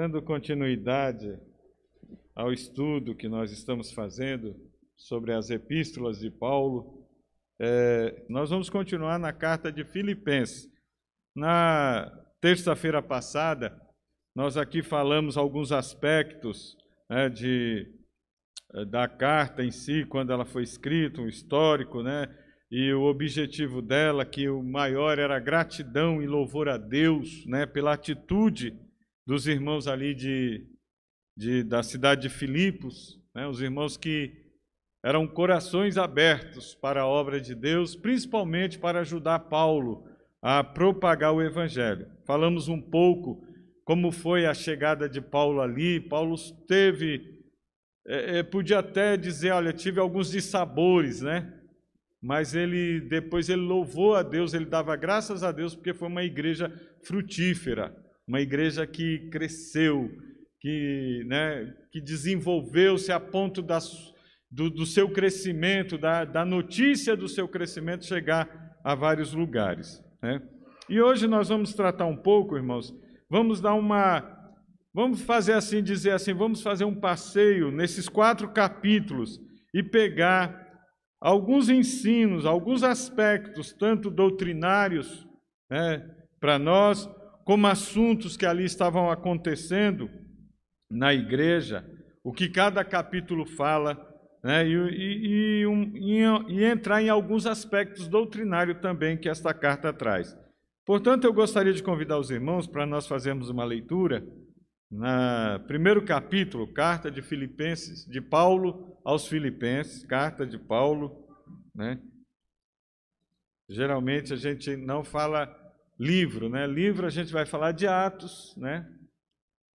Dando continuidade ao estudo que nós estamos fazendo sobre as epístolas de Paulo, é, nós vamos continuar na carta de Filipenses. Na terça-feira passada, nós aqui falamos alguns aspectos né, de, eh, da carta em si, quando ela foi escrita, um histórico, né? E o objetivo dela, que o maior era gratidão e louvor a Deus, né? Pela atitude dos irmãos ali de, de da cidade de Filipos, né? Os irmãos que eram corações abertos para a obra de Deus, principalmente para ajudar Paulo a propagar o evangelho. Falamos um pouco como foi a chegada de Paulo ali. Paulo teve, é, é, podia até dizer, olha, tive alguns dissabores, né? Mas ele depois ele louvou a Deus, ele dava graças a Deus porque foi uma igreja frutífera, uma igreja que cresceu, que, né, que desenvolveu-se a ponto das, do, do, seu crescimento, da, da notícia do seu crescimento chegar a vários lugares. Né? E hoje nós vamos tratar um pouco, irmãos, Vamos dar uma. Vamos fazer assim, dizer assim, vamos fazer um passeio nesses quatro capítulos e pegar alguns ensinos, alguns aspectos, tanto doutrinários né, para nós, como assuntos que ali estavam acontecendo na igreja, o que cada capítulo fala, né, e, e, e, um, e, entrar em alguns aspectos doutrinários também que esta carta traz. Portanto, eu gostaria de convidar os irmãos para nós fazermos uma leitura na primeiro capítulo, carta de Filipenses, de Paulo aos Filipenses, carta de Paulo, né? Geralmente a gente não fala livro, né? Livro a gente vai falar de Atos, né?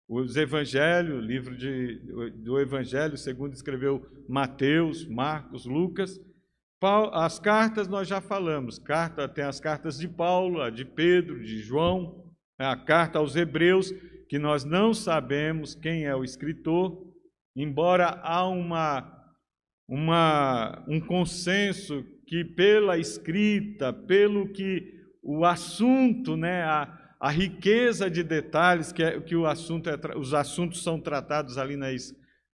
Os Evangelhos, livro de, do Evangelho, segundo escreveu Mateus, Marcos, Lucas, as cartas nós já falamos, carta tem as cartas de Paulo, a de Pedro, de João, né, a carta aos Hebreus, que nós não sabemos quem é o escritor, embora há uma, uma, um consenso que pela escrita, pelo que o assunto, né, a, a riqueza de detalhes que, é, que o assunto é, os assuntos são tratados ali na,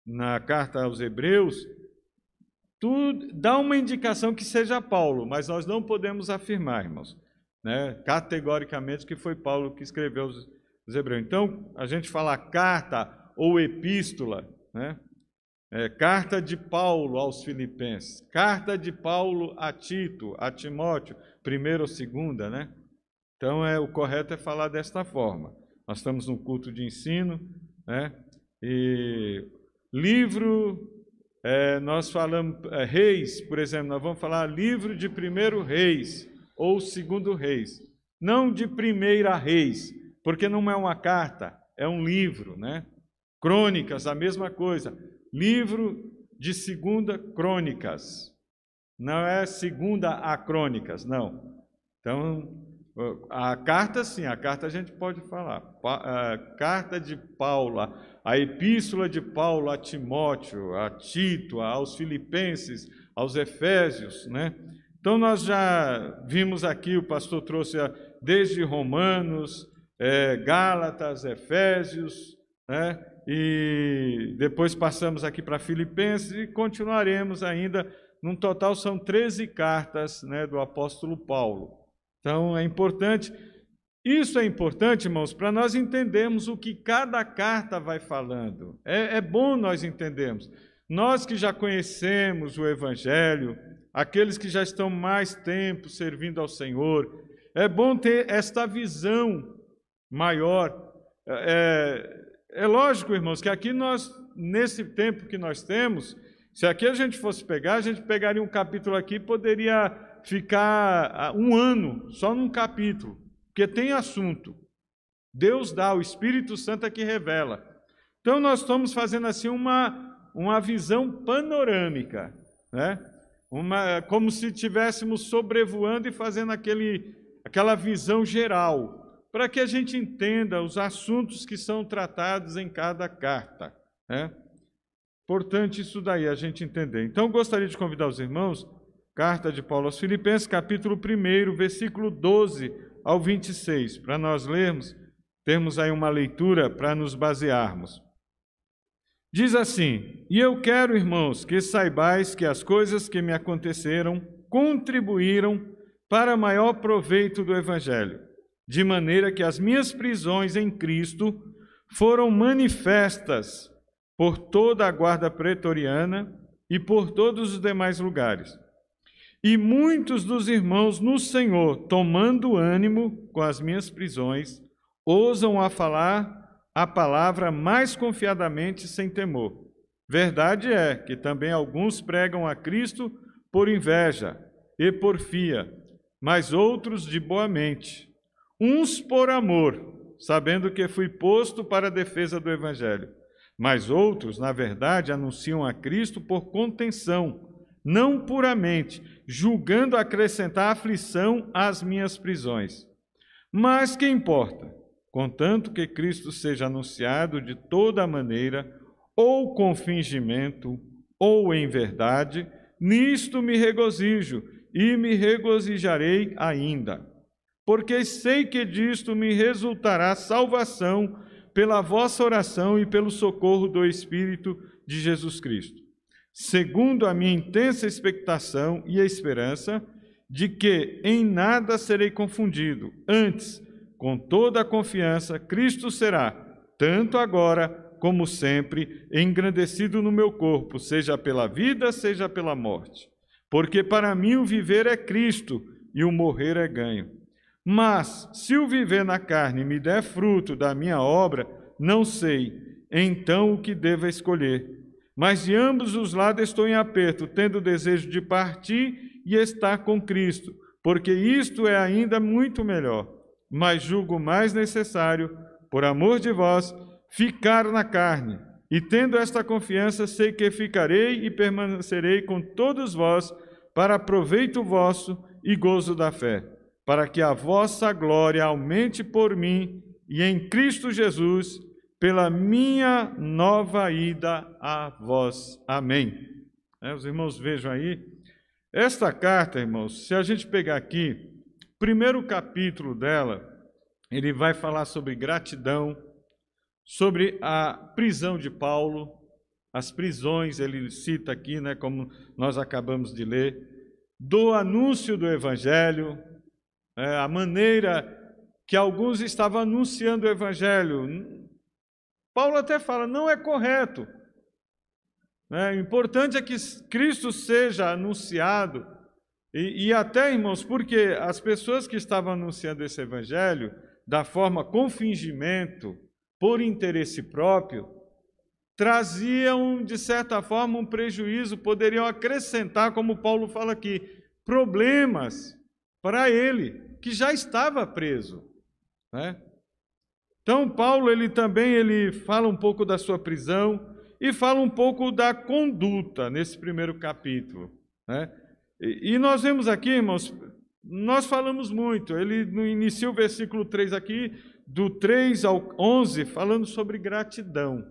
na carta aos Hebreus, tudo dá uma indicação que seja Paulo, mas nós não podemos afirmar, irmãos, né, categoricamente que foi Paulo que escreveu os, os Hebreus. Então, a gente fala carta ou epístola, né, é, carta de Paulo aos Filipenses, carta de Paulo a Tito, a Timóteo, primeira ou segunda, né? Então, é, o correto é falar desta forma. Nós estamos num culto de ensino, né? E livro é, nós falamos é, reis, por exemplo, nós vamos falar livro de primeiro reis ou segundo reis, não de primeira reis, porque não é uma carta, é um livro, né? Crônicas, a mesma coisa. Livro de segunda crônicas. Não é segunda a crônicas, não. Então, a carta sim, a carta a gente pode falar. A carta de Paulo, a epístola de Paulo a Timóteo, a Tito, aos Filipenses, aos Efésios, né? Então nós já vimos aqui, o pastor trouxe desde Romanos, é, Gálatas, Efésios, né? E depois passamos aqui para Filipenses e continuaremos ainda. Num total são 13 cartas né, do apóstolo Paulo. Então é importante isso é importante, irmãos, para nós entendermos o que cada carta vai falando. É, é, bom nós entendermos. Nós que já conhecemos o Evangelho, aqueles que já estão mais tempo servindo ao Senhor, é bom ter esta visão maior. É, é lógico, irmãos, que aqui nós, nesse tempo que nós temos, se aqui a gente fosse pegar, a gente pegaria um capítulo aqui poderia ficar ah, um ano só num capítulo porque tem assunto. Deus dá, o Espírito Santo é que revela. Então nós estamos fazendo assim uma, uma visão panorâmica, né? Uma, como se estivéssemos sobrevoando e fazendo aquele, aquela visão geral, para que a gente entenda os assuntos que são tratados em cada carta. Né? Importante isso daí, a gente entender. Então, gostaria de convidar os irmãos, carta de Paulo aos Filipenses, capítulo 1, versículo 12 ao 26, para nós lermos termos aí uma leitura para nos basearmos. Diz assim: E eu quero, irmãos, que saibais que as coisas que me aconteceram contribuíram para maior proveito do Evangelho, de maneira que as minhas prisões em Cristo foram manifestas por toda a guarda pretoriana e por todos os demais lugares. E muitos dos irmãos no Senhor, tomando ânimo com as minhas prisões, ousam a falar a palavra mais confiadamente sem temor. Verdade é que também alguns pregam a Cristo por inveja e porfia, mas outros de boa mente, uns por amor, sabendo que fui posto para a defesa do Evangelho, mas outros, na verdade, anunciam a Cristo por contenção, não puramente, julgando acrescentar aflição às minhas prisões. Mas que importa? contanto que Cristo seja anunciado de toda maneira, ou com fingimento, ou em verdade, nisto me regozijo e me regozijarei ainda, porque sei que disto me resultará salvação pela vossa oração e pelo socorro do Espírito de Jesus Cristo, segundo a minha intensa expectação e esperança de que em nada serei confundido, antes com toda a confiança, Cristo será, tanto agora como sempre, engrandecido no meu corpo, seja pela vida, seja pela morte. Porque para mim o viver é Cristo e o morrer é ganho. Mas, se o viver na carne me der fruto da minha obra, não sei, então o que devo escolher. Mas de ambos os lados estou em aperto, tendo desejo de partir e estar com Cristo, porque isto é ainda muito melhor mas julgo mais necessário, por amor de vós, ficar na carne. E tendo esta confiança, sei que ficarei e permanecerei com todos vós, para proveito vosso e gozo da fé, para que a vossa glória aumente por mim e em Cristo Jesus, pela minha nova ida a vós. Amém. É, os irmãos vejam aí. Esta carta, irmãos, se a gente pegar aqui, primeiro capítulo dela, ele vai falar sobre gratidão, sobre a prisão de Paulo, as prisões, ele cita aqui, né, como nós acabamos de ler, do anúncio do Evangelho, é, a maneira que alguns estavam anunciando o Evangelho. Paulo até fala, não é correto. É, o importante é que Cristo seja anunciado e, e, até, irmãos, porque as pessoas que estavam anunciando esse evangelho, da forma com fingimento, por interesse próprio, traziam, de certa forma, um prejuízo, poderiam acrescentar, como Paulo fala aqui, problemas para ele, que já estava preso. Né? Então, Paulo, ele também ele fala um pouco da sua prisão e fala um pouco da conduta nesse primeiro capítulo. Né? E nós vemos aqui, irmãos, nós falamos muito. Ele inicia o versículo 3 aqui, do 3 ao 11, falando sobre gratidão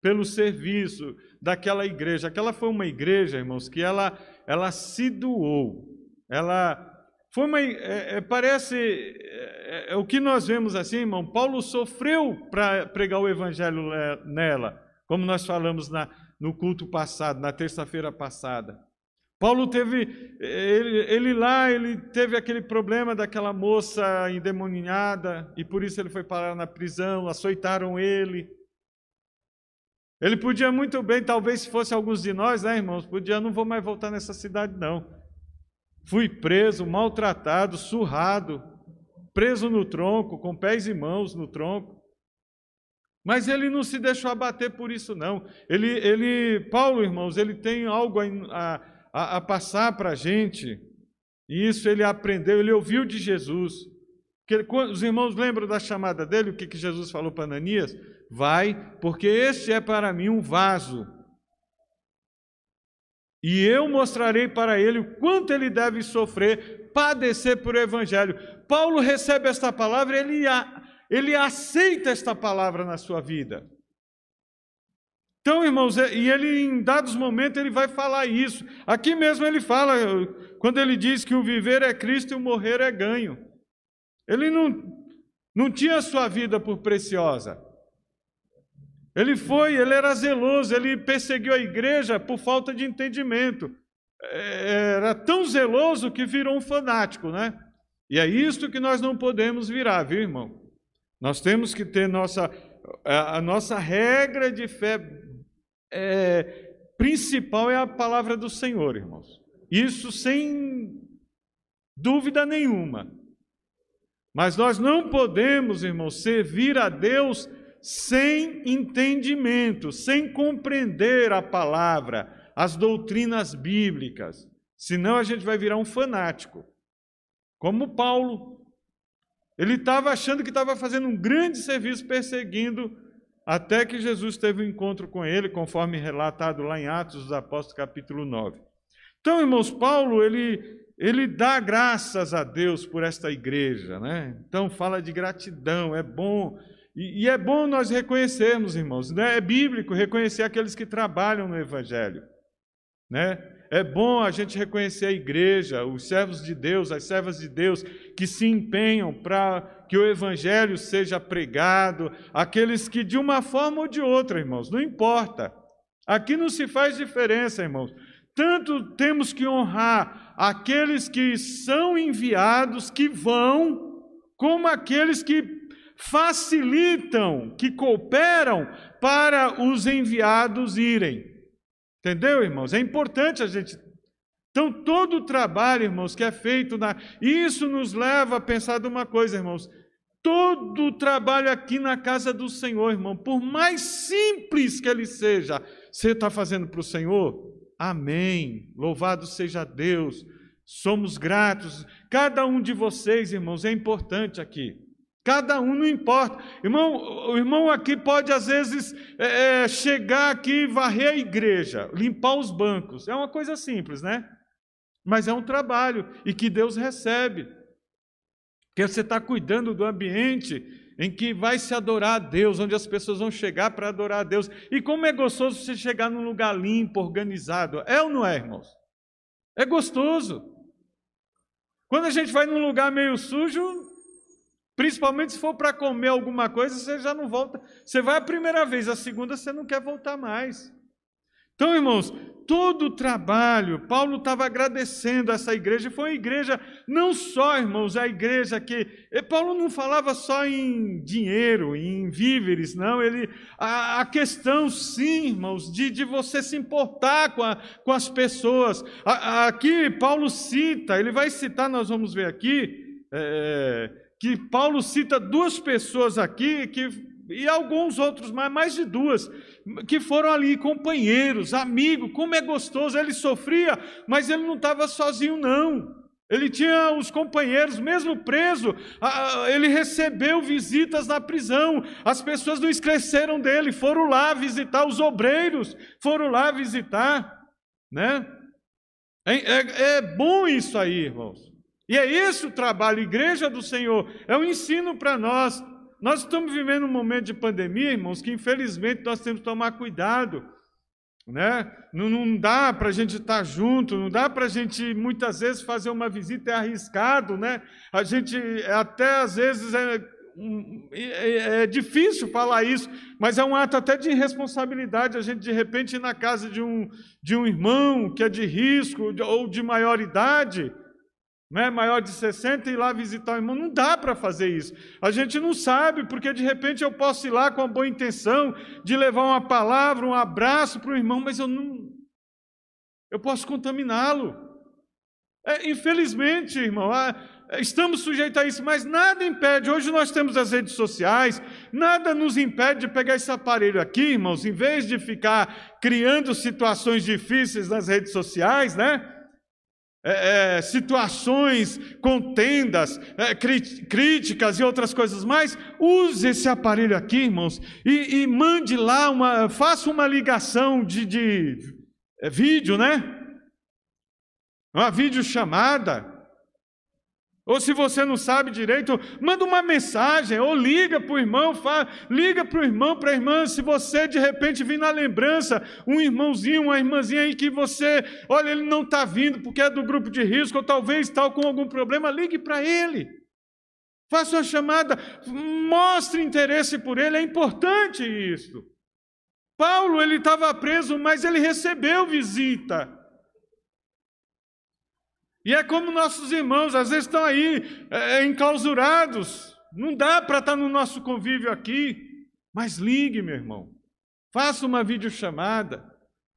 pelo serviço daquela igreja. Aquela foi uma igreja, irmãos, que ela, ela se doou. Ela foi uma. É, é, parece. É, é, o que nós vemos assim, irmão, Paulo sofreu para pregar o evangelho nela, como nós falamos na, no culto passado, na terça-feira passada. Paulo teve, ele, ele, lá, ele teve aquele problema daquela moça endemoniada, e por isso ele foi parar na prisão, açoitaram ele. Ele podia muito bem, talvez se fosse alguns de nós, né, irmãos, podia, não vou mais voltar nessa cidade, não. Fui preso, maltratado, surrado, preso no tronco, com pés e mãos no tronco. Mas ele não se deixou abater por isso, não. Ele, ele Paulo, irmãos, ele tem algo a, a a, passar para a gente. E isso ele aprendeu, ele ouviu de Jesus. Que ele, os irmãos lembram da chamada dele, o que, que Jesus falou para Ananias? Vai, porque este é para mim um vaso. E eu mostrarei para ele o quanto ele deve sofrer, padecer por evangelho. Paulo recebe esta palavra, ele, ele aceita esta palavra na sua vida. Então, irmãos, e ele em dados momentos ele vai falar isso. Aqui mesmo ele fala, quando ele diz que o viver é Cristo e o morrer é ganho. Ele não, não tinha sua vida por preciosa. Ele foi, ele era zeloso, ele perseguiu a igreja por falta de entendimento. É, era tão zeloso que virou um fanático, né? E é isso que nós não podemos virar, viu, irmão? Nós temos que ter nossa, a, nossa regra de fé é, principal é a palavra do Senhor, irmãos. Isso sem dúvida nenhuma. Mas nós não podemos, irmãos, servir a Deus sem entendimento, sem compreender a palavra, as doutrinas bíblicas. Senão a gente vai virar um fanático. Como Paulo. Ele estava achando que estava fazendo um grande serviço perseguindo, até que Jesus teve um encontro com ele, conforme relatado lá em Atos dos Apóstolos, capítulo 9. Então, irmãos, Paulo, ele, ele dá graças a Deus por esta igreja, né? Então, fala de gratidão, é bom e, e é bom nós reconhecermos, irmãos, né? é bíblico reconhecer aqueles que trabalham no Evangelho. Né? É bom a gente reconhecer a igreja, os servos de Deus, as servas de Deus que se empenham para que o Evangelho seja pregado, aqueles que de uma forma ou de outra, irmãos, não importa. Aqui não se faz diferença, irmãos. Tanto temos que honrar aqueles que são enviados, que vão, como aqueles que facilitam, que cooperam para os enviados irem. Entendeu, irmãos? É importante a gente. Então, todo o trabalho, irmãos, que é feito na. Isso nos leva a pensar de uma coisa, irmãos. Todo o trabalho aqui na casa do Senhor, irmão, por mais simples que ele seja, você está fazendo para o Senhor? Amém. Louvado seja Deus. Somos gratos. Cada um de vocês, irmãos, é importante aqui. Cada um não importa. Irmão, o irmão aqui pode, às vezes, é, é, chegar aqui, varrer a igreja, limpar os bancos. É uma coisa simples, né? Mas é um trabalho e que Deus recebe. Porque você está cuidando do ambiente em que vai se adorar a Deus, onde as pessoas vão chegar para adorar a Deus. E como é gostoso você chegar num lugar limpo, organizado. É ou não é, irmãos? É gostoso. Quando a gente vai num lugar meio sujo, Principalmente se for para comer alguma coisa, você já não volta. Você vai a primeira vez, a segunda você não quer voltar mais. Então, irmãos, todo o trabalho, Paulo estava agradecendo essa igreja, foi uma igreja, não só, irmãos, a igreja que. Paulo não falava só em dinheiro, em víveres, não, ele. A, a questão, sim, irmãos, de, de você se importar com, a, com as pessoas. A, aqui, Paulo cita, ele vai citar, nós vamos ver aqui. É, que Paulo cita duas pessoas aqui, que, e alguns outros, mais, mais de duas, que foram ali companheiros, amigos, como é gostoso, ele sofria, mas ele não estava sozinho, não. Ele tinha os companheiros, mesmo preso, ele recebeu visitas na prisão. As pessoas não esqueceram dele, foram lá visitar, os obreiros foram lá visitar, né? É, é, é bom isso aí, irmãos. E é esse o trabalho, igreja do Senhor, é um ensino para nós. Nós estamos vivendo um momento de pandemia, irmãos, que infelizmente nós temos que tomar cuidado. Né? Não, não dá para a gente estar tá junto, não dá para a gente muitas vezes fazer uma visita, é arriscado, né? A gente até às vezes é, é, é difícil falar isso, mas é um ato até de irresponsabilidade a gente de repente ir na casa de um, de um irmão que é de risco ou de maior idade né, maior de 60 e ir lá visitar o irmão. Não dá para fazer isso. A gente não sabe, porque de repente eu posso ir lá com a boa intenção de levar uma palavra, um abraço para o irmão, mas eu não. Eu posso contaminá-lo. É, infelizmente, irmão, estamos sujeitos a isso, mas nada impede. Hoje nós temos as redes sociais, nada nos impede de pegar esse aparelho aqui, irmãos, em vez de ficar criando situações difíceis nas redes sociais, né? É, é, situações, contendas, é, críticas e outras coisas mais, use esse aparelho aqui, irmãos, e, e mande lá uma, faça uma ligação de, de é, vídeo, né? Uma videochamada. Ou se você não sabe direito, manda uma mensagem, ou liga para o irmão, fala, liga para o irmão, para a irmã, se você de repente vir na lembrança, um irmãozinho, uma irmãzinha aí que você, olha, ele não está vindo porque é do grupo de risco, ou talvez está com algum problema, ligue para ele. Faça uma chamada, mostre interesse por ele, é importante isso. Paulo, ele estava preso, mas ele recebeu visita. E é como nossos irmãos, às vezes estão aí é, enclausurados. Não dá para estar no nosso convívio aqui. Mas ligue, meu irmão. Faça uma videochamada.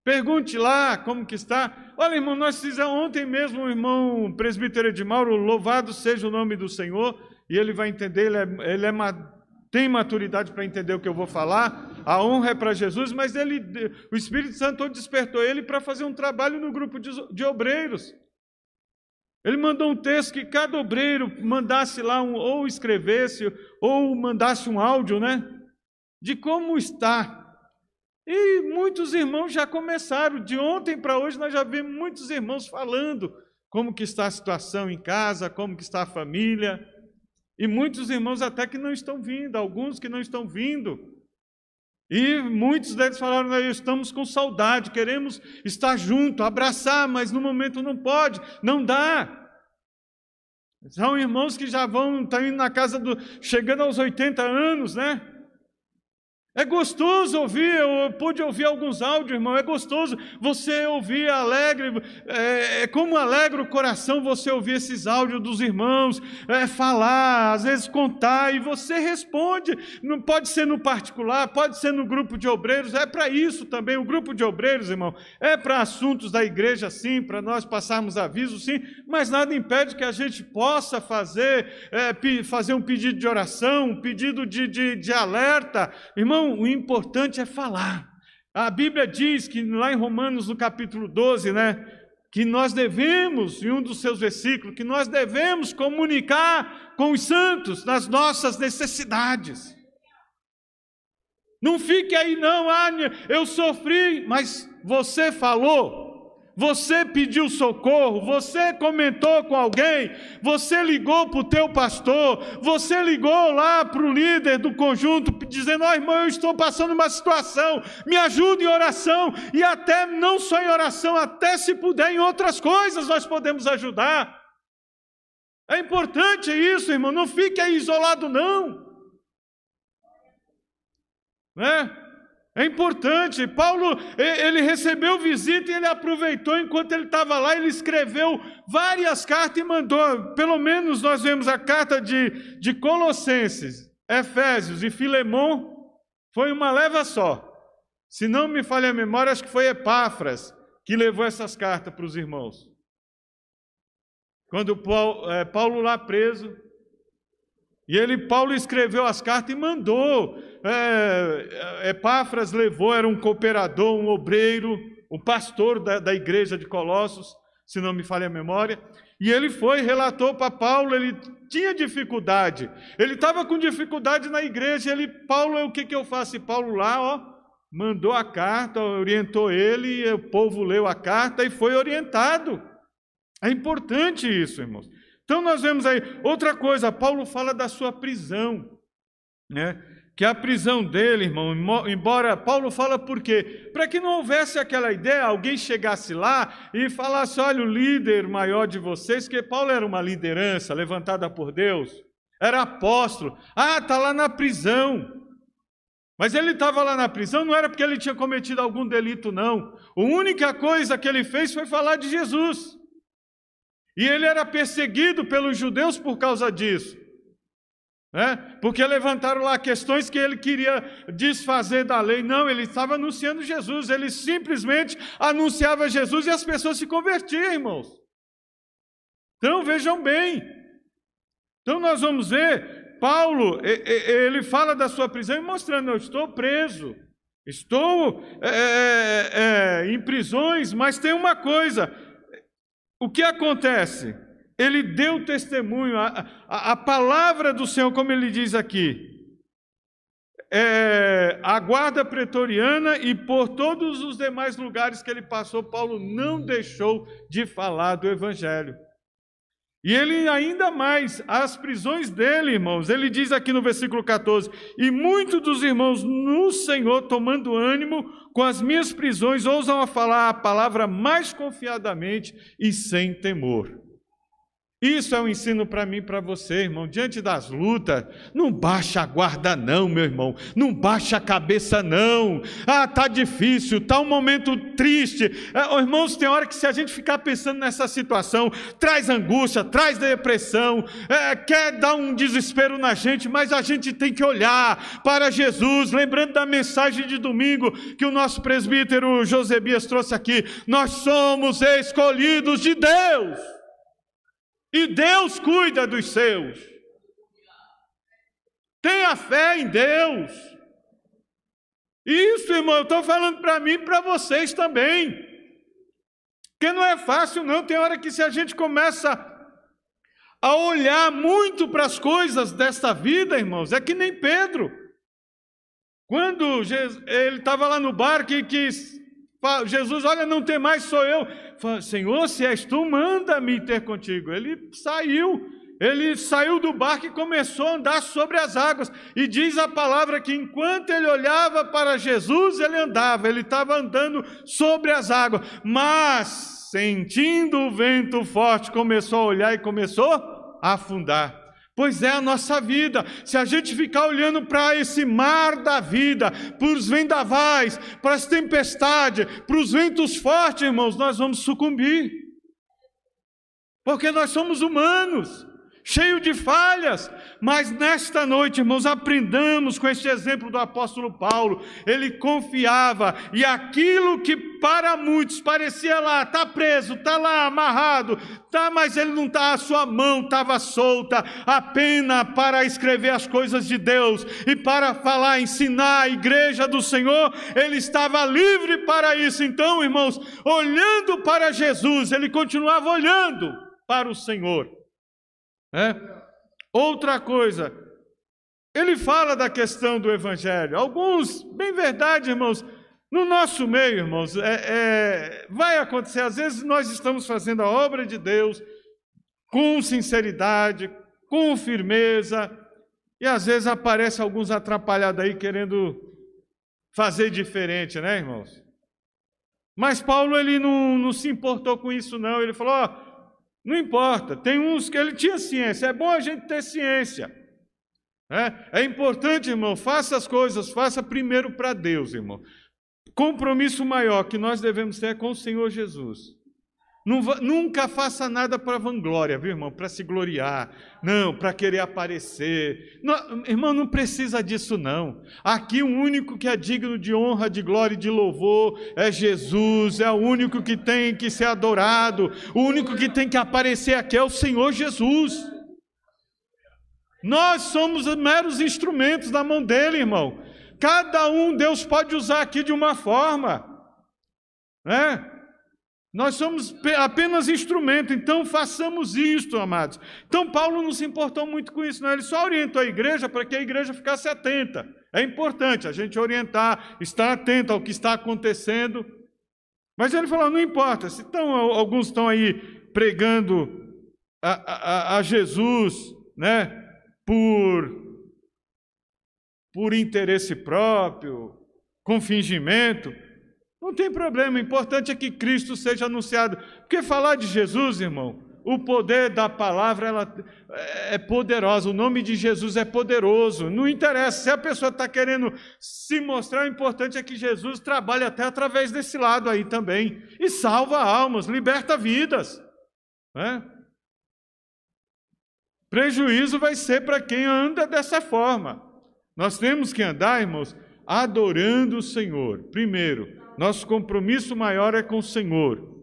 Pergunte lá como que está. Olha, irmão, nós fizemos ontem mesmo o irmão presbítero de Mauro, louvado seja o nome do Senhor, e ele vai entender, ele, é, ele é, tem maturidade para entender o que eu vou falar. A honra é para Jesus, mas ele, o Espírito Santo despertou ele para fazer um trabalho no grupo de, de obreiros. Ele mandou um texto que cada obreiro mandasse lá, um, ou escrevesse, ou mandasse um áudio, né? De como está e muitos irmãos já começaram, de ontem para hoje nós já vemos muitos irmãos falando como que está a situação em casa, como que está a família. E muitos irmãos até que não estão vindo, alguns que não estão vindo. E muitos deles falaram: estamos com saudade, queremos estar junto, abraçar, mas no momento não pode, não dá. São irmãos que já vão, estão indo na casa do. chegando aos 80 anos, né? É gostoso ouvir, eu pude ouvir alguns áudios, irmão. É gostoso você ouvir alegre, é, é como alegra o coração você ouvir esses áudios dos irmãos, é, falar, às vezes contar, e você responde. Não pode ser no particular, pode ser no grupo de obreiros, é para isso também. O grupo de obreiros, irmão, é para assuntos da igreja, sim, para nós passarmos aviso, sim, mas nada impede que a gente possa fazer, é, fazer um pedido de oração, um pedido de, de, de alerta, irmão o importante é falar. A Bíblia diz que lá em Romanos, no capítulo 12, né, que nós devemos, em um dos seus versículos, que nós devemos comunicar com os santos nas nossas necessidades. Não fique aí, não, ah, eu sofri, mas você falou, você pediu socorro, você comentou com alguém, você ligou para o teu pastor, você ligou lá para o líder do conjunto, dizendo, ó oh, irmão, eu estou passando uma situação, me ajude em oração, e até não só em oração, até se puder em outras coisas nós podemos ajudar. É importante isso, irmão, não fique aí isolado não. Né? É importante. Paulo, ele recebeu visita e ele aproveitou enquanto ele estava lá, ele escreveu várias cartas e mandou. Pelo menos nós vemos a carta de, de Colossenses, Efésios e Filemon, foi uma leva só. Se não me falha a memória, acho que foi Epáfras que levou essas cartas para os irmãos. Quando Paulo, é, Paulo lá preso, e ele, Paulo escreveu as cartas e mandou. É, Epáfras levou, era um cooperador, um obreiro, um pastor da, da igreja de Colossos, se não me falha a memória. E ele foi, relatou para Paulo, ele tinha dificuldade. Ele estava com dificuldade na igreja. Ele, Paulo, o que, que eu faço? E Paulo lá, ó, mandou a carta, orientou ele, o povo leu a carta e foi orientado. É importante isso, irmãos. Então nós vemos aí outra coisa, Paulo fala da sua prisão, né? Que a prisão dele, irmão, embora Paulo fala por quê? Para que não houvesse aquela ideia, alguém chegasse lá e falasse: olha, o líder maior de vocês, que Paulo era uma liderança levantada por Deus, era apóstolo. Ah, está lá na prisão. Mas ele estava lá na prisão não era porque ele tinha cometido algum delito, não. A única coisa que ele fez foi falar de Jesus. E ele era perseguido pelos judeus por causa disso. Né? Porque levantaram lá questões que ele queria desfazer da lei. Não, ele estava anunciando Jesus. Ele simplesmente anunciava Jesus e as pessoas se convertiam, irmãos. Então vejam bem. Então nós vamos ver, Paulo, ele fala da sua prisão e mostrando: eu estou preso, estou é, é, é, em prisões, mas tem uma coisa, o que acontece? Ele deu testemunho, a, a, a palavra do Senhor, como ele diz aqui, é, a guarda pretoriana e por todos os demais lugares que ele passou, Paulo não deixou de falar do Evangelho. E ele ainda mais, as prisões dele, irmãos, ele diz aqui no versículo 14: E muitos dos irmãos no Senhor, tomando ânimo com as minhas prisões, ousam a falar a palavra mais confiadamente e sem temor. Isso é um ensino para mim e para você, irmão. Diante das lutas, não baixa a guarda, não, meu irmão. Não baixa a cabeça, não. Ah, tá difícil, tá um momento triste. Oh, irmãos, tem hora que se a gente ficar pensando nessa situação, traz angústia, traz depressão, é, quer dar um desespero na gente, mas a gente tem que olhar para Jesus, lembrando da mensagem de domingo que o nosso presbítero Josebias trouxe aqui. Nós somos escolhidos de Deus. E Deus cuida dos seus. Tenha fé em Deus. Isso, irmão, eu estou falando para mim e para vocês também. Porque não é fácil, não. Tem hora que se a gente começa a olhar muito para as coisas desta vida, irmãos, é que nem Pedro. Quando ele estava lá no barco e quis Jesus, olha, não tem mais, sou eu. Senhor, se és tu, manda-me ter contigo. Ele saiu, ele saiu do barco e começou a andar sobre as águas. E diz a palavra que enquanto ele olhava para Jesus, ele andava, ele estava andando sobre as águas. Mas, sentindo o vento forte, começou a olhar e começou a afundar. Pois é a nossa vida. Se a gente ficar olhando para esse mar da vida, para os vendavais, para as tempestades, para os ventos fortes, irmãos, nós vamos sucumbir. Porque nós somos humanos cheio de falhas, mas nesta noite, irmãos, aprendamos com este exemplo do apóstolo Paulo. Ele confiava e aquilo que para muitos parecia lá, está preso, está lá amarrado, tá, mas ele não está, a sua mão estava solta, apenas para escrever as coisas de Deus e para falar, ensinar a igreja do Senhor, ele estava livre para isso. Então, irmãos, olhando para Jesus, ele continuava olhando para o Senhor. É? Outra coisa, ele fala da questão do Evangelho. Alguns, bem verdade, irmãos, no nosso meio, irmãos, é, é, vai acontecer, às vezes nós estamos fazendo a obra de Deus com sinceridade, com firmeza, e às vezes aparece alguns atrapalhados aí querendo fazer diferente, né, irmãos? Mas Paulo ele não, não se importou com isso, não. Ele falou: ó, não importa, tem uns que ele tinha ciência, é bom a gente ter ciência. É, é importante, irmão, faça as coisas, faça primeiro para Deus, irmão. Compromisso maior que nós devemos ter é com o Senhor Jesus. Nunca faça nada para vanglória, viu, irmão? Para se gloriar. Não, para querer aparecer. Não, irmão, não precisa disso, não. Aqui o único que é digno de honra, de glória e de louvor é Jesus. É o único que tem que ser adorado. O único que tem que aparecer aqui é o Senhor Jesus. Nós somos meros instrumentos na mão dele, irmão. Cada um Deus pode usar aqui de uma forma. Né? Nós somos apenas instrumento, então façamos isto, amados. Então Paulo não se importou muito com isso, não. Ele só orientou a igreja para que a igreja ficasse atenta. É importante a gente orientar, estar atento ao que está acontecendo. Mas ele falou: não importa, se estão, alguns estão aí pregando a, a, a Jesus, né, por, por interesse próprio, com fingimento. Não tem problema, o importante é que Cristo seja anunciado. Porque falar de Jesus, irmão, o poder da palavra ela é poderosa, o nome de Jesus é poderoso. Não interessa, se a pessoa está querendo se mostrar, o importante é que Jesus trabalhe até através desse lado aí também. E salva almas, liberta vidas. Né? Prejuízo vai ser para quem anda dessa forma. Nós temos que andar, irmãos, adorando o Senhor. Primeiro, nosso compromisso maior é com o Senhor.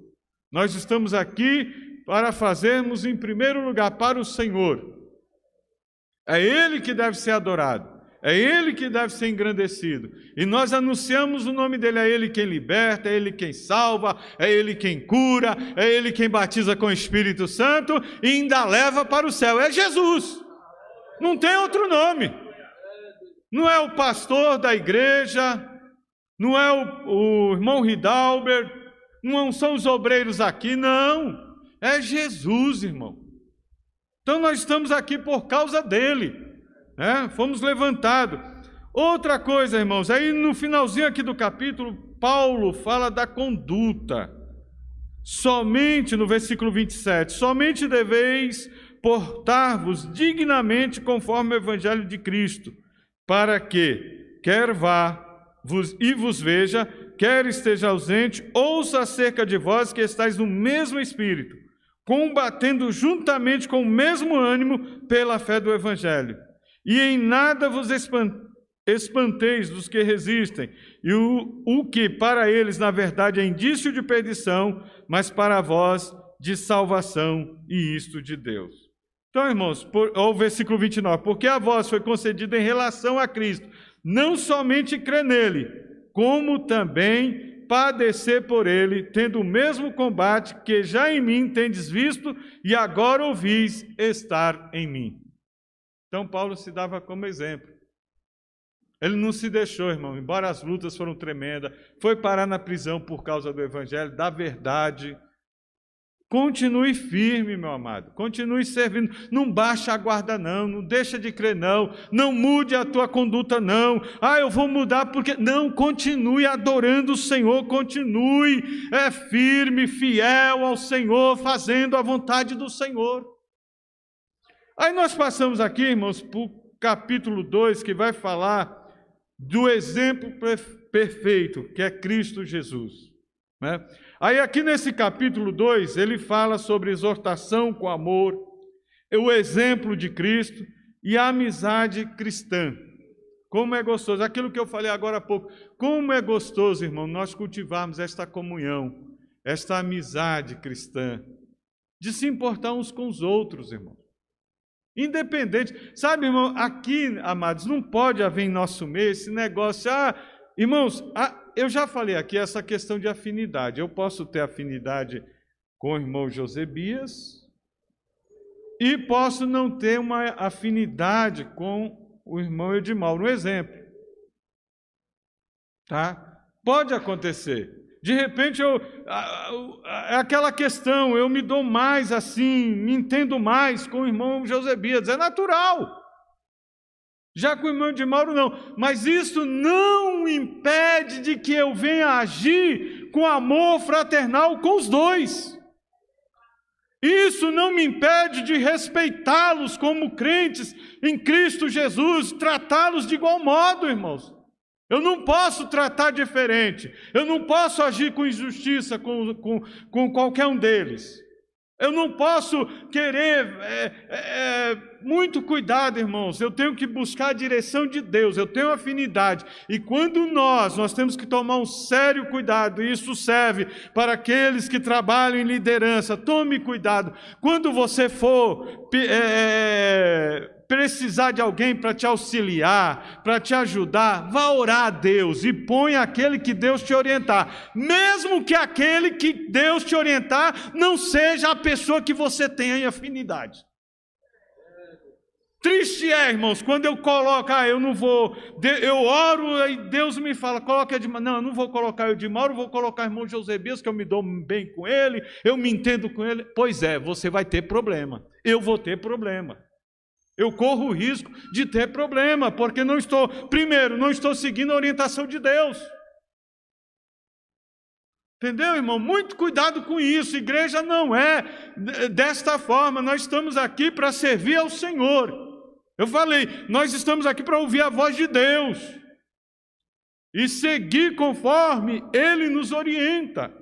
Nós estamos aqui para fazermos, em primeiro lugar, para o Senhor. É Ele que deve ser adorado. É Ele que deve ser engrandecido. E nós anunciamos o nome dele. É Ele quem liberta, é Ele quem salva, é Ele quem cura, é Ele quem batiza com o Espírito Santo e ainda leva para o céu. É Jesus. Não tem outro nome. Não é o pastor da igreja, não é o, o irmão Ridalber, não são os obreiros aqui, não. É Jesus, irmão. Então nós estamos aqui por causa dele. Né? Fomos levantados. Outra coisa, irmãos, aí no finalzinho aqui do capítulo, Paulo fala da conduta. somente, no versículo 27, somente deveis portar-vos dignamente conforme o evangelho de Cristo, para que, quer vá e vos veja, quer esteja ausente, ouça acerca de vós que estáis no mesmo espírito, combatendo juntamente com o mesmo ânimo pela fé do evangelho. E em nada vos espanteis dos que resistem, e o, o que para eles, na verdade, é indício de perdição, mas para vós de salvação, e isto de Deus. Então, irmãos, por, o versículo 29, porque a vós foi concedida em relação a Cristo, não somente crer nele, como também padecer por ele, tendo o mesmo combate que já em mim tendes visto e agora ouvis estar em mim. Então, Paulo se dava como exemplo. Ele não se deixou, irmão, embora as lutas foram tremendas, foi parar na prisão por causa do evangelho, da verdade, Continue firme, meu amado. Continue servindo. Não baixa a guarda, não. Não deixa de crer, não. Não mude a tua conduta, não. Ah, eu vou mudar porque. Não, continue adorando o Senhor. Continue é, firme, fiel ao Senhor, fazendo a vontade do Senhor. Aí nós passamos aqui, irmãos, para o capítulo 2, que vai falar do exemplo perfeito, que é Cristo Jesus. Né? Aí, aqui nesse capítulo 2, ele fala sobre exortação com amor, o exemplo de Cristo e a amizade cristã. Como é gostoso, aquilo que eu falei agora há pouco, como é gostoso, irmão, nós cultivarmos esta comunhão, esta amizade cristã, de se importar uns com os outros, irmão. Independente, sabe, irmão, aqui, amados, não pode haver em nosso meio esse negócio, ah, irmãos, ah, eu já falei aqui essa questão de afinidade. Eu posso ter afinidade com o irmão Josebias e posso não ter uma afinidade com o irmão Edmauro. Um exemplo. Tá? Pode acontecer. De repente eu é aquela questão, eu me dou mais assim, me entendo mais com o irmão Josebias, é natural. Já com o irmão de Mauro, não. Mas isso não impede de que eu venha agir com amor fraternal com os dois. Isso não me impede de respeitá-los como crentes em Cristo Jesus, tratá-los de igual modo, irmãos. Eu não posso tratar diferente, eu não posso agir com injustiça com, com, com qualquer um deles. Eu não posso querer, é, é, é, muito cuidado, irmãos. Eu tenho que buscar a direção de Deus, eu tenho afinidade. E quando nós, nós temos que tomar um sério cuidado, e isso serve para aqueles que trabalham em liderança. Tome cuidado. Quando você for é, precisar de alguém para te auxiliar, para te ajudar, vá orar a Deus e põe aquele que Deus te orientar, mesmo que aquele que Deus te orientar não seja a pessoa que você tenha afinidade. Triste é, irmãos, quando eu coloco, ah, eu não vou, eu oro e Deus me fala, coloca de não, eu não vou colocar o de Mauro, vou colocar o irmão Josebias, que eu me dou bem com ele, eu me entendo com ele. Pois é, você vai ter problema, eu vou ter problema. Eu corro o risco de ter problema, porque não estou, primeiro, não estou seguindo a orientação de Deus. Entendeu, irmão? Muito cuidado com isso. Igreja não é desta forma. Nós estamos aqui para servir ao Senhor. Eu falei, nós estamos aqui para ouvir a voz de Deus e seguir conforme Ele nos orienta.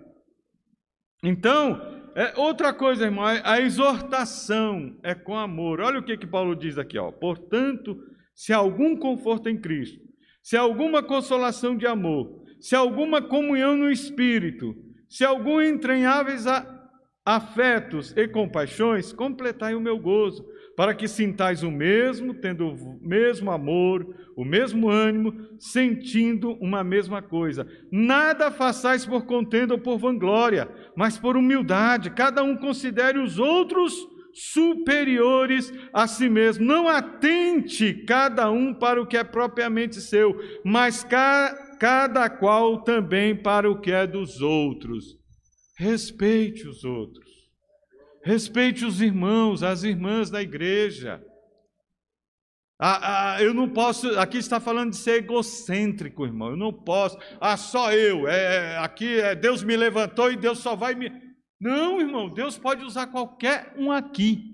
Então, é, outra coisa, irmão, a exortação é com amor. Olha o que, que Paulo diz aqui, ó. Portanto, se algum conforto em Cristo, se alguma consolação de amor, se alguma comunhão no Espírito, se algum entranháveis afetos e compaixões, completai o meu gozo, para que sintais o mesmo, tendo o mesmo amor, o mesmo ânimo, sentindo uma mesma coisa. Nada façais por contenda ou por vanglória, mas por humildade. Cada um considere os outros superiores a si mesmo. Não atente cada um para o que é propriamente seu, mas ca cada qual também para o que é dos outros. Respeite os outros. Respeite os irmãos, as irmãs da igreja. Ah, ah, eu não posso, aqui está falando de ser egocêntrico, irmão. Eu não posso. Ah, só eu. É, aqui é, Deus me levantou e Deus só vai me. Não, irmão, Deus pode usar qualquer um aqui.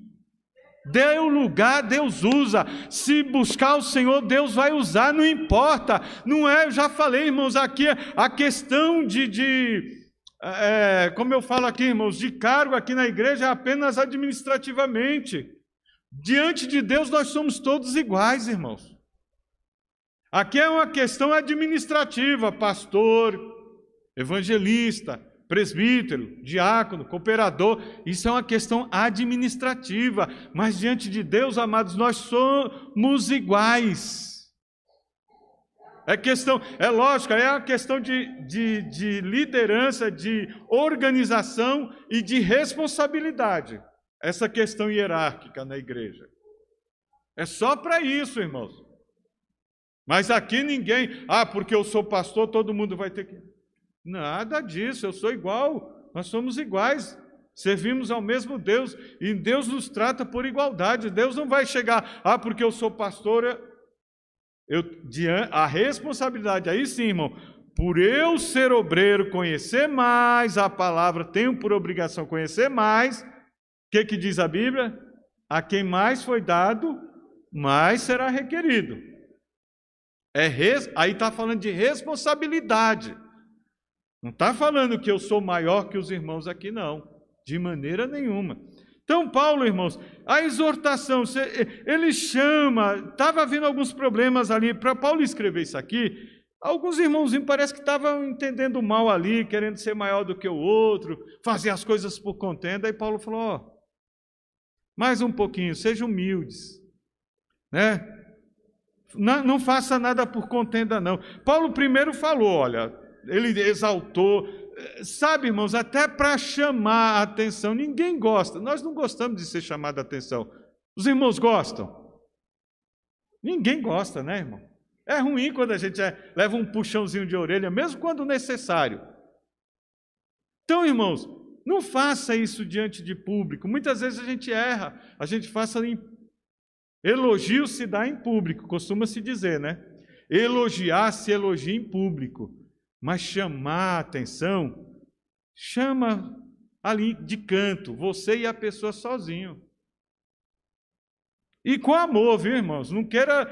Dê o lugar, Deus usa. Se buscar o Senhor, Deus vai usar, não importa. Não é, eu já falei, irmãos, aqui a questão de, de é, como eu falo aqui, irmãos, de cargo aqui na igreja é apenas administrativamente. Diante de Deus nós somos todos iguais, irmãos. Aqui é uma questão administrativa, pastor, evangelista, presbítero, diácono, cooperador, isso é uma questão administrativa, mas diante de Deus, amados, nós somos iguais. É questão, é lógico, é uma questão de, de, de liderança, de organização e de responsabilidade. Essa questão hierárquica na igreja. É só para isso, irmãos. Mas aqui ninguém, ah, porque eu sou pastor, todo mundo vai ter que. Nada disso, eu sou igual, nós somos iguais, servimos ao mesmo Deus e Deus nos trata por igualdade. Deus não vai chegar, ah, porque eu sou pastor, eu, a responsabilidade, aí sim, irmão, por eu ser obreiro, conhecer mais a palavra, tenho por obrigação conhecer mais, o que, que diz a Bíblia? A quem mais foi dado, mais será requerido. É res, aí está falando de responsabilidade. Não está falando que eu sou maior que os irmãos aqui, não, de maneira nenhuma. Então, Paulo, irmãos, a exortação, ele chama, estava havendo alguns problemas ali, para Paulo escrever isso aqui, alguns irmãozinhos parece que estavam entendendo mal ali, querendo ser maior do que o outro, fazer as coisas por contenda, aí Paulo falou, ó, mais um pouquinho, sejam humildes, né? Não, não faça nada por contenda, não. Paulo primeiro falou, olha, ele exaltou. Sabe, irmãos, até para chamar a atenção, ninguém gosta. Nós não gostamos de ser chamado a atenção. Os irmãos gostam? Ninguém gosta, né, irmão? É ruim quando a gente é, leva um puxãozinho de orelha, mesmo quando necessário. Então, irmãos, não faça isso diante de público. Muitas vezes a gente erra, a gente faça em elogio se dá em público, costuma se dizer, né? Elogiar se elogia em público. Mas chamar a atenção, chama ali de canto, você e a pessoa sozinho. E com amor, viu, irmãos? Não queira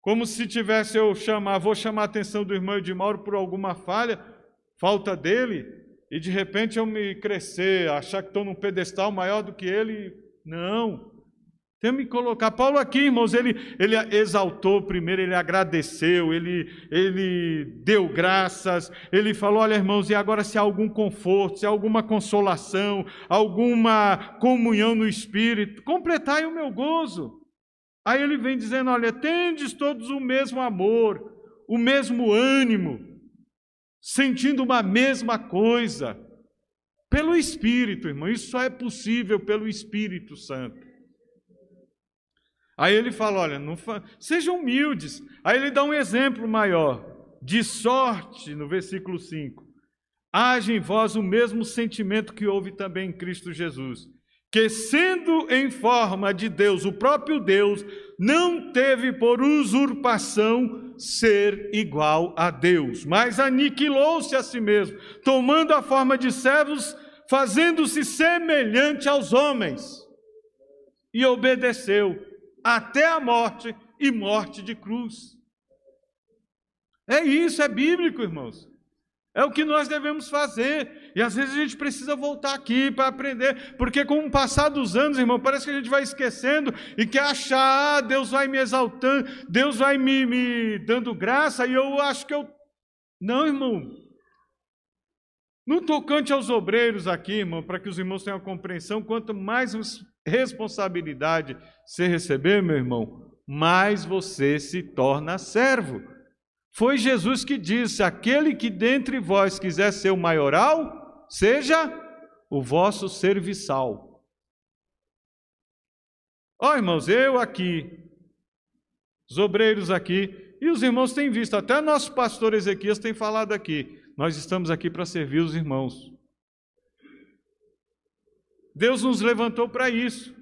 como se tivesse eu chamar, vou chamar a atenção do irmão Edmauro por alguma falha, falta dele, e de repente eu me crescer, achar que estou num pedestal maior do que ele. Não. Tem que colocar. Paulo aqui, irmãos, ele, ele exaltou primeiro, ele agradeceu, ele, ele deu graças, ele falou: olha, irmãos, e agora se há algum conforto, se há alguma consolação, alguma comunhão no Espírito, completai o meu gozo. Aí ele vem dizendo: olha, tendes todos o mesmo amor, o mesmo ânimo, sentindo uma mesma coisa, pelo Espírito, irmão, isso só é possível pelo Espírito Santo. Aí ele fala: olha, não fa... sejam humildes. Aí ele dá um exemplo maior. De sorte, no versículo 5, haja em vós o mesmo sentimento que houve também em Cristo Jesus, que sendo em forma de Deus, o próprio Deus, não teve por usurpação ser igual a Deus, mas aniquilou-se a si mesmo, tomando a forma de servos, fazendo-se semelhante aos homens, e obedeceu até a morte e morte de cruz. É isso, é bíblico, irmãos. É o que nós devemos fazer. E às vezes a gente precisa voltar aqui para aprender, porque com o passar dos anos, irmão, parece que a gente vai esquecendo e quer achar, ah, Deus vai me exaltando, Deus vai me, me dando graça, e eu acho que eu. Não, irmão. No tocante aos obreiros aqui, irmão, para que os irmãos tenham compreensão, quanto mais responsabilidade você receber, meu irmão, mais você se torna servo. Foi Jesus que disse: aquele que dentre vós quiser ser o maioral, seja o vosso serviçal. Ó oh, irmãos, eu aqui, os obreiros aqui, e os irmãos têm visto, até nosso pastor Ezequias tem falado aqui, nós estamos aqui para servir os irmãos. Deus nos levantou para isso.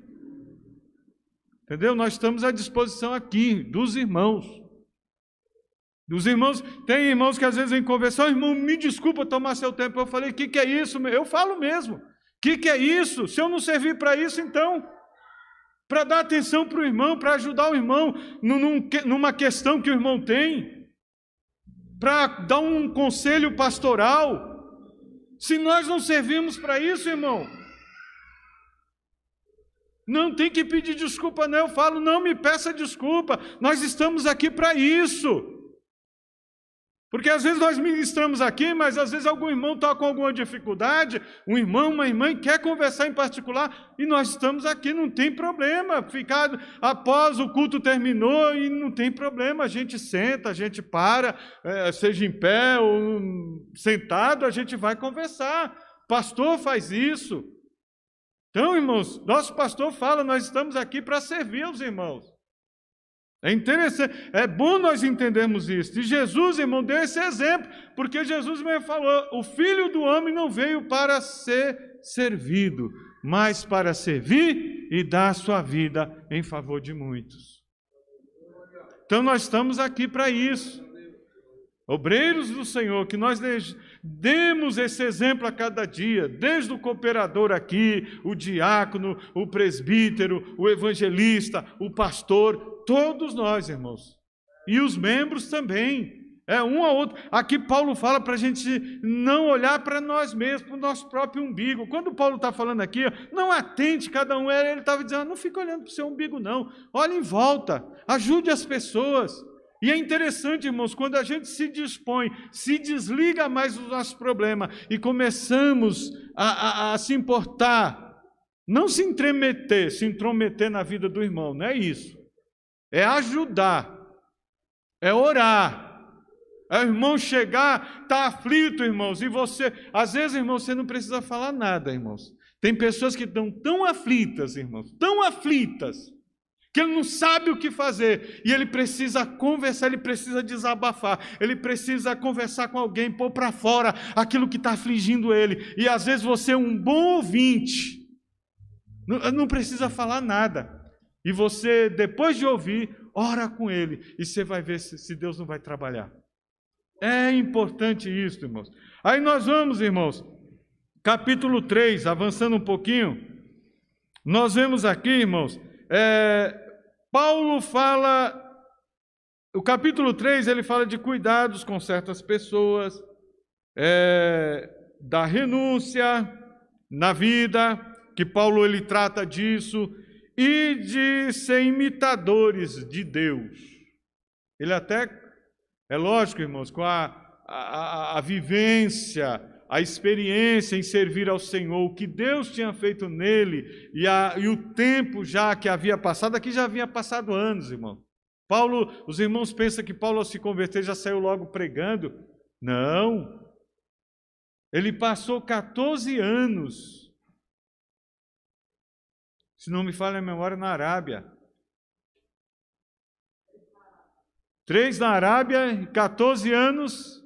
Entendeu? Nós estamos à disposição aqui dos irmãos. Dos irmãos, tem irmãos que às vezes vêm conversar, oh, irmão, me desculpa tomar seu tempo. Eu falei, o que, que é isso? Eu falo mesmo. que, que é isso? Se eu não servir para isso, então, para dar atenção para o irmão, para ajudar o irmão num, numa questão que o irmão tem, para dar um conselho pastoral, se nós não servimos para isso, irmão, não tem que pedir desculpa, não. Eu falo, não me peça desculpa, nós estamos aqui para isso. Porque às vezes nós ministramos aqui, mas às vezes algum irmão está com alguma dificuldade, um irmão, uma irmã quer conversar em particular, e nós estamos aqui, não tem problema. Ficar após o culto terminou e não tem problema, a gente senta, a gente para, é, seja em pé ou sentado, a gente vai conversar. Pastor faz isso. Então, irmãos, nosso pastor fala, nós estamos aqui para servir aos irmãos. É interessante, é bom nós entendermos isso. E Jesus, irmão, deu esse exemplo, porque Jesus mesmo falou: o filho do homem não veio para ser servido, mas para servir e dar sua vida em favor de muitos. Então nós estamos aqui para isso. Obreiros do Senhor, que nós demos esse exemplo a cada dia, desde o cooperador aqui, o diácono, o presbítero, o evangelista, o pastor, Todos nós, irmãos. E os membros também. É um a outro. Aqui Paulo fala para a gente não olhar para nós mesmos, para o nosso próprio umbigo. Quando Paulo está falando aqui, não atente cada um, ele estava dizendo, não fica olhando para o seu umbigo, não. Olhe em volta, ajude as pessoas. E é interessante, irmãos, quando a gente se dispõe, se desliga mais do nosso problema e começamos a, a, a se importar, não se intrometer, se intrometer na vida do irmão, não é isso é ajudar, é orar. É o irmão chegar, está aflito, irmãos, e você, às vezes, irmãos, você não precisa falar nada, irmãos. Tem pessoas que estão tão aflitas, irmãos, tão aflitas, que ele não sabe o que fazer, e ele precisa conversar, ele precisa desabafar, ele precisa conversar com alguém, pôr para fora aquilo que está afligindo ele, e às vezes você é um bom ouvinte, não, precisa falar nada, e você, depois de ouvir, ora com ele. E você vai ver se, Deus não vai trabalhar. É importante isso, irmãos. Aí nós vamos, irmãos, capítulo 3, avançando um pouquinho. Nós vemos aqui, irmãos, é, Paulo fala. O capítulo 3 ele fala de cuidados com certas pessoas, é, da renúncia na vida, que Paulo ele trata disso, e de ser imitadores de Deus. Ele até, é lógico, irmãos, com a, a, a vivência, a experiência em servir ao Senhor, o que Deus tinha feito nele e, a, e, o tempo já que havia passado, aqui já havia passado anos, irmão. Paulo, os irmãos pensam que Paulo ao se converter já saiu logo pregando. Não. Ele passou 14 anos se não me falha a memória, na Arábia. Três na Arábia e 14 anos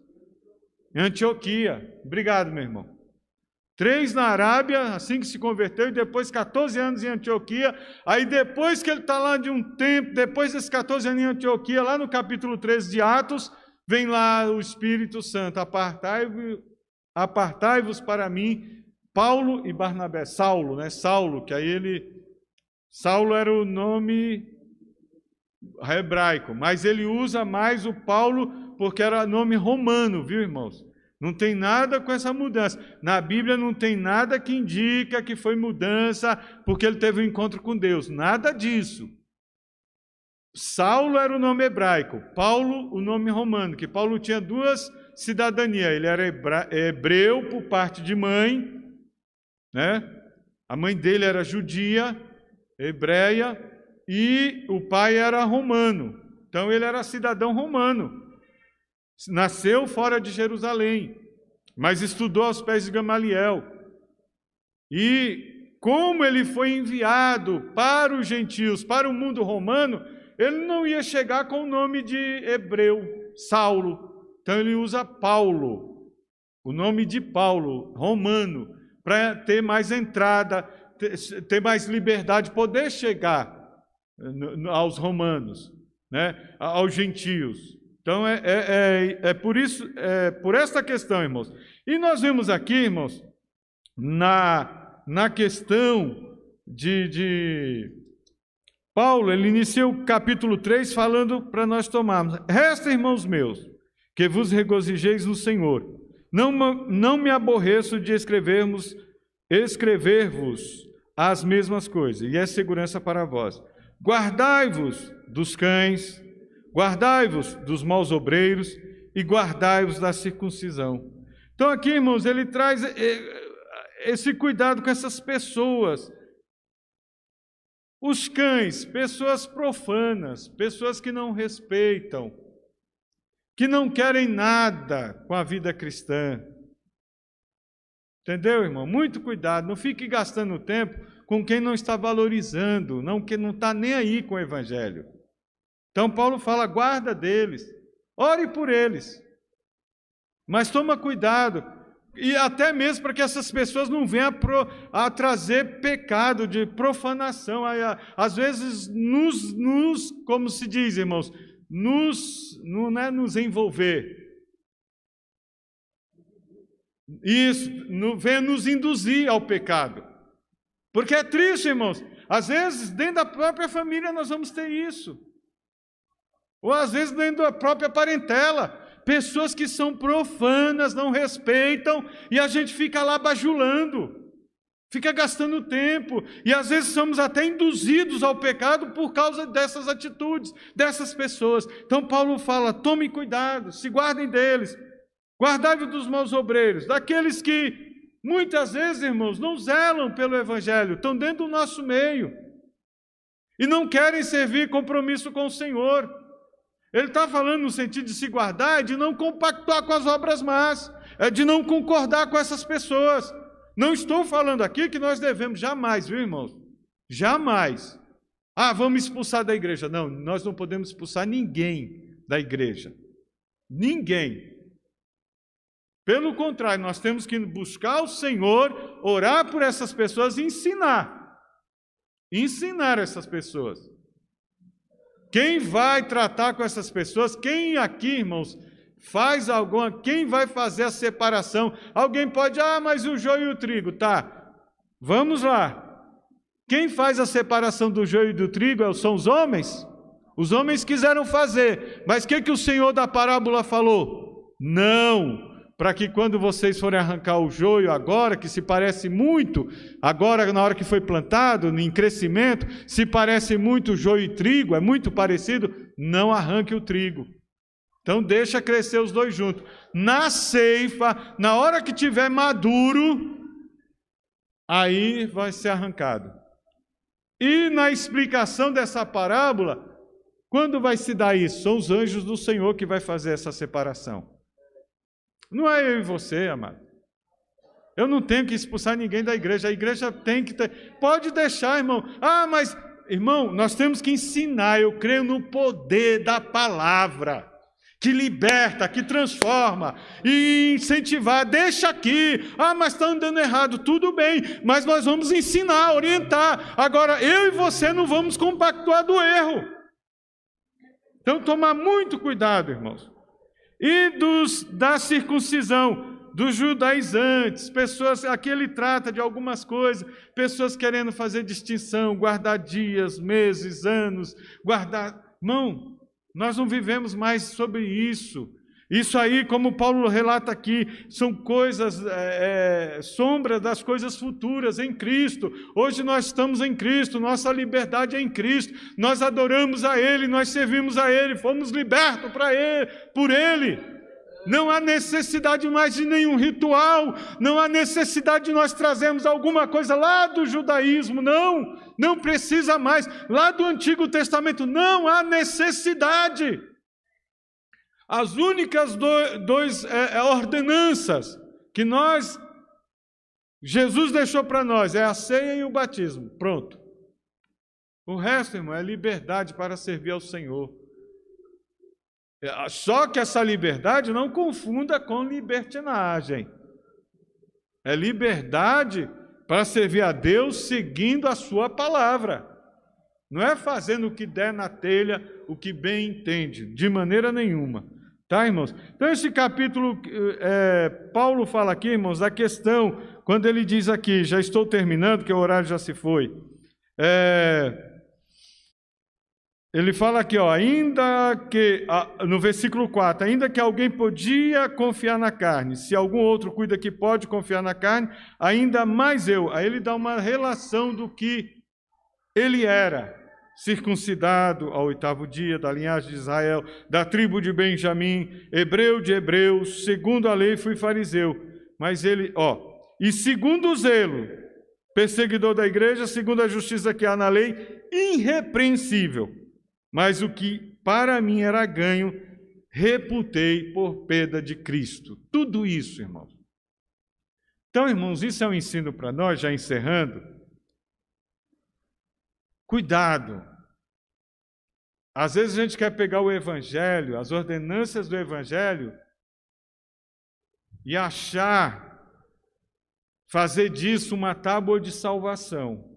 em Antioquia. Obrigado, meu irmão. Três na Arábia, assim que se converteu, e depois 14 anos em Antioquia. Aí depois que ele está lá de um tempo, depois desses 14 anos em Antioquia, lá no capítulo 13 de Atos, vem lá o Espírito Santo, apartai-vos apartai para mim, Paulo e Barnabé, Saulo, né? Saulo, que aí ele Saulo era o nome hebraico, mas ele usa mais o Paulo porque era nome romano, viu, irmãos? Não tem nada com essa mudança. Na Bíblia não tem nada que indica que foi mudança porque ele teve um encontro com Deus. Nada disso. Saulo era o nome hebraico, Paulo o nome romano, que Paulo tinha duas cidadanias. Ele era hebreu por parte de mãe, né? A mãe dele era judia hebreia, e o pai era romano. Então ele era cidadão romano. Nasceu fora de Jerusalém, mas estudou aos pés de Gamaliel. E como ele foi enviado para os gentios, para o mundo romano, ele não ia chegar com o nome de hebreu, Saulo. Então ele usa Paulo, o nome de Paulo, romano, para ter mais entrada, ter mais liberdade, poder chegar aos romanos, né, aos gentios. Então é, é, é, é, por isso, é por esta questão, irmãos. E nós vemos aqui, irmãos, na na questão de, de Paulo, ele inicia o capítulo 3 falando para nós tomarmos. Resta, irmãos meus, que vos regozijeis no Senhor. Não, não me aborreço de escrevermos, escrever-vos as mesmas coisas, e é segurança para vós. Guardai-vos dos cães, guardai-vos dos maus obreiros e guardai-vos da circuncisão. Então, aqui, irmãos, ele traz eh, eh, esse cuidado com essas pessoas os cães, pessoas profanas, pessoas que não respeitam, que não querem nada com a vida cristã. Entendeu, irmão? Muito cuidado, não fique gastando tempo com quem não está valorizando, não que não está nem aí com o evangelho. Então Paulo fala: guarda deles, ore por eles, mas toma cuidado, e até mesmo para que essas pessoas não venham a, pro, a trazer pecado de profanação. Às vezes, nos, nos, como se diz, irmãos, nos, não é nos envolver. Isso, no, vem nos induzir ao pecado. Porque é triste, irmãos. Às vezes, dentro da própria família, nós vamos ter isso. Ou às vezes, dentro da própria parentela pessoas que são profanas, não respeitam, e a gente fica lá bajulando, fica gastando tempo, e às vezes somos até induzidos ao pecado por causa dessas atitudes, dessas pessoas. Então Paulo fala: tome cuidado, se guardem deles, guardai-vos dos maus obreiros, daqueles que muitas vezes, irmãos, não zelam pelo Evangelho, estão dentro do nosso meio. E não querem servir compromisso com o Senhor. Ele está falando no sentido de se guardar, de não compactuar com as obras más, é de não concordar com essas pessoas. Não estou falando aqui que nós devemos jamais, viu, irmãos? Jamais. Ah, vamos expulsar da igreja. Não, nós não podemos expulsar ninguém da igreja. Ninguém. Pelo contrário, nós temos que buscar o Senhor, orar por essas pessoas e ensinar. Ensinar essas pessoas. Quem vai tratar com essas pessoas? Quem aqui, irmãos, faz alguma, quem vai fazer a separação? Alguém pode, ah, mas o joio e o trigo, tá? Vamos lá. Quem faz a separação do joio e do trigo é são os homens? Os homens quiseram fazer, mas o que, que o Senhor da parábola falou? Não, para que quando vocês forem arrancar o joio agora, que se parece muito, agora na hora que foi plantado, em crescimento, se parece muito joio e trigo, é muito parecido, não arranque o trigo. Então deixa crescer os dois juntos. Na ceifa, na hora que tiver maduro, aí vai ser arrancado. E na explicação dessa parábola, quando vai se dar isso? São os anjos do Senhor que vai fazer essa separação. Não é eu e você, amado. Eu não tenho que expulsar ninguém da igreja. A igreja tem que ter. Pode deixar, irmão. Ah, mas, irmão, nós temos que ensinar. Eu creio no poder da palavra que liberta, que transforma e incentivar. Deixa aqui. Ah, mas está andando errado. Tudo bem, mas nós vamos ensinar, orientar. Agora, eu e você não vamos compactuar do erro. Então, tomar muito cuidado, irmãos e dos da circuncisão, dos judaizantes, pessoas, aqui ele trata de algumas coisas, pessoas querendo fazer distinção, guardar dias, meses, anos, guardar. Não, nós não vivemos mais sobre isso. Isso aí, como Paulo relata aqui, são coisas, é, é, sombra das coisas futuras em Cristo. Hoje nós estamos em Cristo, nossa liberdade é em Cristo. Nós adoramos a Ele, nós servimos a Ele, fomos libertos para Ele, por Ele. Não há necessidade mais de nenhum ritual, não há necessidade de nós trazermos alguma coisa lá do judaísmo, não, não precisa mais. Lá do Antigo Testamento, não há necessidade. As únicas do, dois é, é, ordenanças que nós, Jesus deixou para nós, é a ceia e o batismo. Pronto. O resto, irmão, é liberdade para servir ao Senhor. É, só que essa liberdade não confunda com libertinagem. É liberdade para servir a Deus seguindo a sua palavra. Não é fazendo o que der na telha, o que bem entende, de maneira nenhuma. Tá, irmãos? Então, esse capítulo, é, Paulo fala aqui, irmãos, a questão quando ele diz aqui, já estou terminando, que o horário já se foi. É, ele fala aqui, ó, ainda que, no versículo 4, ainda que alguém podia confiar na carne, se algum outro cuida que pode confiar na carne, ainda mais eu. Aí ele dá uma relação do que ele era, circuncidado ao oitavo dia, da linhagem de Israel, da tribo de Benjamim, hebreu de hebreus, segundo a lei fui fariseu. Mas ele, ó, e segundo o zelo, perseguidor da igreja, segundo a justiça que há na lei, irrepreensível mas o que para mim era ganho, reputei por perda de Cristo. Tudo isso, irmãos. Então, irmãos, isso é um ensino para nós, já encerrando. Cuidado. Às vezes a gente quer pegar o Evangelho, as ordenanças do Evangelho, e achar, fazer disso uma tábua de salvação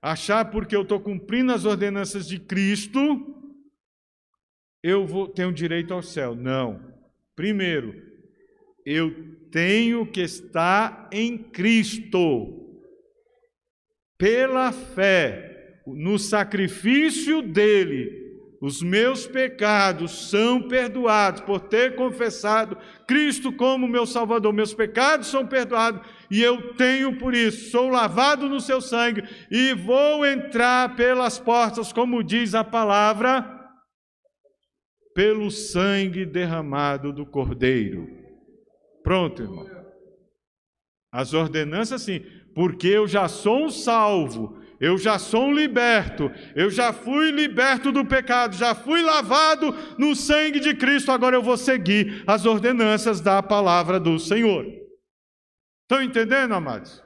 achar porque eu estou cumprindo as ordenanças de Cristo, eu vou tenho direito ao céu. Não. Primeiro, eu tenho que estar em Cristo. Pela fé, no sacrifício dele, os meus pecados são perdoados por ter confessado Cristo como meu Salvador. Meus pecados são perdoados e eu tenho por isso, sou lavado no seu sangue e vou entrar pelas portas, como diz a palavra, pelo sangue derramado do Cordeiro. Pronto, irmão. As ordenanças, sim, porque eu já sou um salvo eu já sou um liberto, eu já fui liberto do pecado, já fui lavado no sangue de Cristo, agora eu vou seguir as ordenanças da palavra do Senhor. Estão entendendo, amados?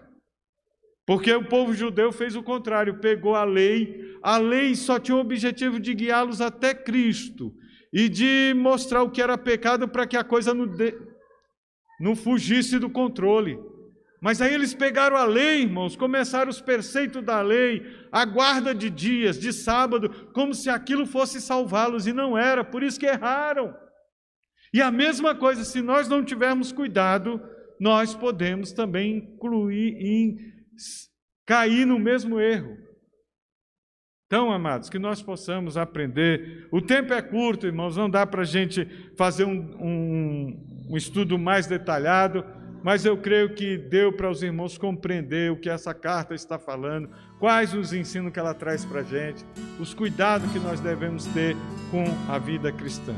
Porque o povo judeu fez o contrário, pegou a lei, a lei só tinha o objetivo de guiá-los até Cristo e de mostrar o que era pecado para que a coisa não, de... não fugisse do controle. Mas aí eles pegaram a lei, irmãos, começaram os preceitos da lei, a guarda de dias, de sábado, como se aquilo fosse salvá-los, e não era, por isso que erraram. E a mesma coisa, se nós não tivermos cuidado, nós podemos também incluir em cair no mesmo erro. Então, amados, que nós possamos aprender. O tempo é curto, irmãos, não dá para a gente fazer um, um, um estudo mais detalhado mas eu creio que deu para os irmãos compreender o que essa carta está falando, quais os ensinos que ela traz para a gente, os cuidados que nós devemos ter com a vida cristã.